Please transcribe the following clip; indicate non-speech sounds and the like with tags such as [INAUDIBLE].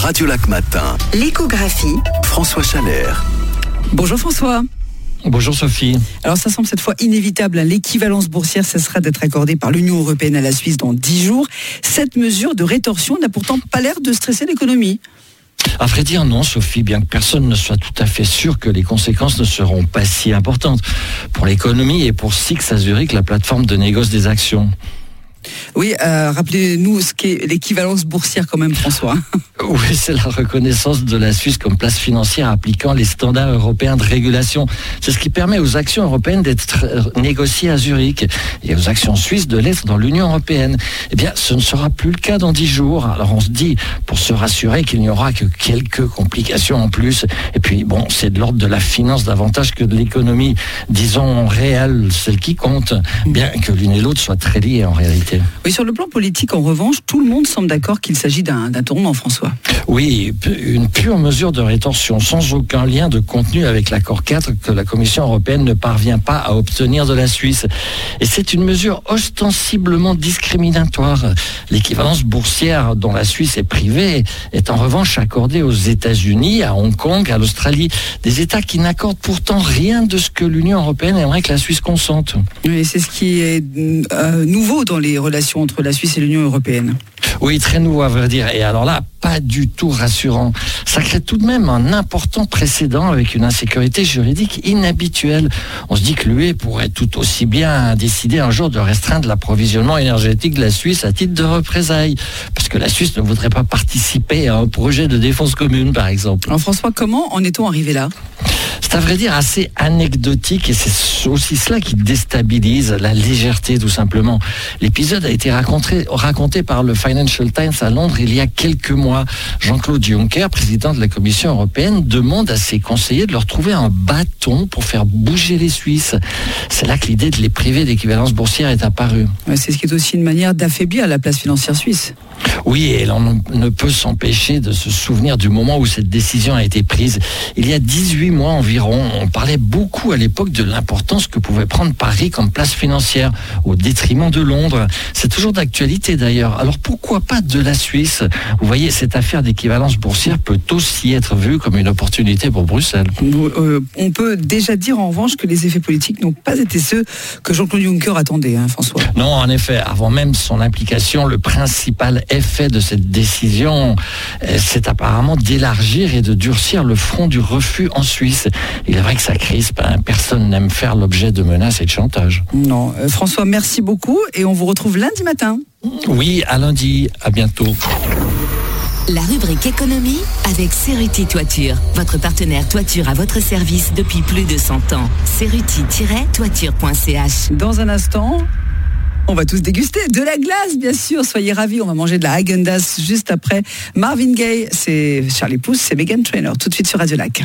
Radio Lac Matin. L'échographie. François Chalère. Bonjour François. Bonjour Sophie. Alors ça semble cette fois inévitable. L'équivalence boursière cessera d'être accordée par l'Union européenne à la Suisse dans 10 jours. Cette mesure de rétorsion n'a pourtant pas l'air de stresser l'économie. À vrai dire, non, Sophie, bien que personne ne soit tout à fait sûr que les conséquences ne seront pas si importantes pour l'économie et pour Six à Zurich, la plateforme de négoce des actions. Oui, euh, rappelez-nous ce qu'est l'équivalence boursière quand même, François. [LAUGHS] Oui, c'est la reconnaissance de la Suisse comme place financière appliquant les standards européens de régulation. C'est ce qui permet aux actions européennes d'être euh, négociées à Zurich et aux actions suisses de l'être dans l'Union européenne. Eh bien, ce ne sera plus le cas dans dix jours. Alors on se dit, pour se rassurer qu'il n'y aura que quelques complications en plus. Et puis, bon, c'est de l'ordre de la finance davantage que de l'économie, disons réelle, celle qui compte, bien que l'une et l'autre soient très liées en réalité. Oui, sur le plan politique, en revanche, tout le monde semble d'accord qu'il s'agit d'un tournant, François. Oui, une pure mesure de rétention, sans aucun lien de contenu avec l'accord 4 que la Commission européenne ne parvient pas à obtenir de la Suisse. Et c'est une mesure ostensiblement discriminatoire. L'équivalence boursière dont la Suisse est privée est en revanche accordée aux États-Unis, à Hong Kong, à l'Australie, des États qui n'accordent pourtant rien de ce que l'Union européenne aimerait que la Suisse consente. Oui, c'est ce qui est euh, nouveau dans les relations entre la Suisse et l'Union européenne. Oui, très nouveau à vrai dire. Et alors là, pas du tout rassurant. Ça crée tout de même un important précédent avec une insécurité juridique inhabituelle. On se dit que l'UE pourrait tout aussi bien décider un jour de restreindre l'approvisionnement énergétique de la Suisse à titre de représailles. Parce que la Suisse ne voudrait pas participer à un projet de défense commune, par exemple. Alors François, comment en est-on arrivé là? C'est à vrai dire assez anecdotique et c'est aussi cela qui déstabilise la légèreté tout simplement. L'épisode a été raconté, raconté par le Financial Times à Londres il y a quelques mois. Jean-Claude Juncker, président de la Commission européenne, demande à ses conseillers de leur trouver un bâton pour faire bouger les Suisses. C'est là que l'idée de les priver d'équivalence boursière est apparue. c'est ce qui est aussi une manière d'affaiblir la place financière suisse. Oui, et l'on ne peut s'empêcher de se souvenir du moment où cette décision a été prise. Il y a 18 mois environ, on parlait beaucoup à l'époque de l'importance que pouvait prendre Paris comme place financière au détriment de Londres. C'est toujours d'actualité d'ailleurs. Alors pourquoi pas de la Suisse Vous voyez, cette affaire d'équivalence boursière peut aussi être vue comme une opportunité pour Bruxelles. Euh, on peut déjà dire en revanche que les effets politiques n'ont pas été ceux que Jean-Claude Juncker attendait, hein, François. Non, en effet, avant même son implication, le principal effet de cette décision, euh, c'est apparemment d'élargir et de durcir le front du refus en Suisse. Il est vrai que ça crispe, hein. personne n'aime faire l'objet de menaces et de chantage. Non. Euh, François, merci beaucoup et on vous retrouve lundi matin. Oui, à lundi, à bientôt. La rubrique économie avec Ceruti Toiture, votre partenaire toiture à votre service depuis plus de 100 ans. Ceruti-toiture.ch Dans un instant, on va tous déguster de la glace, bien sûr. Soyez ravis. On va manger de la Häagen-Dazs juste après Marvin Gaye. C'est Charlie Pouce, c'est Megan Trainer. Tout de suite sur Radio Lac.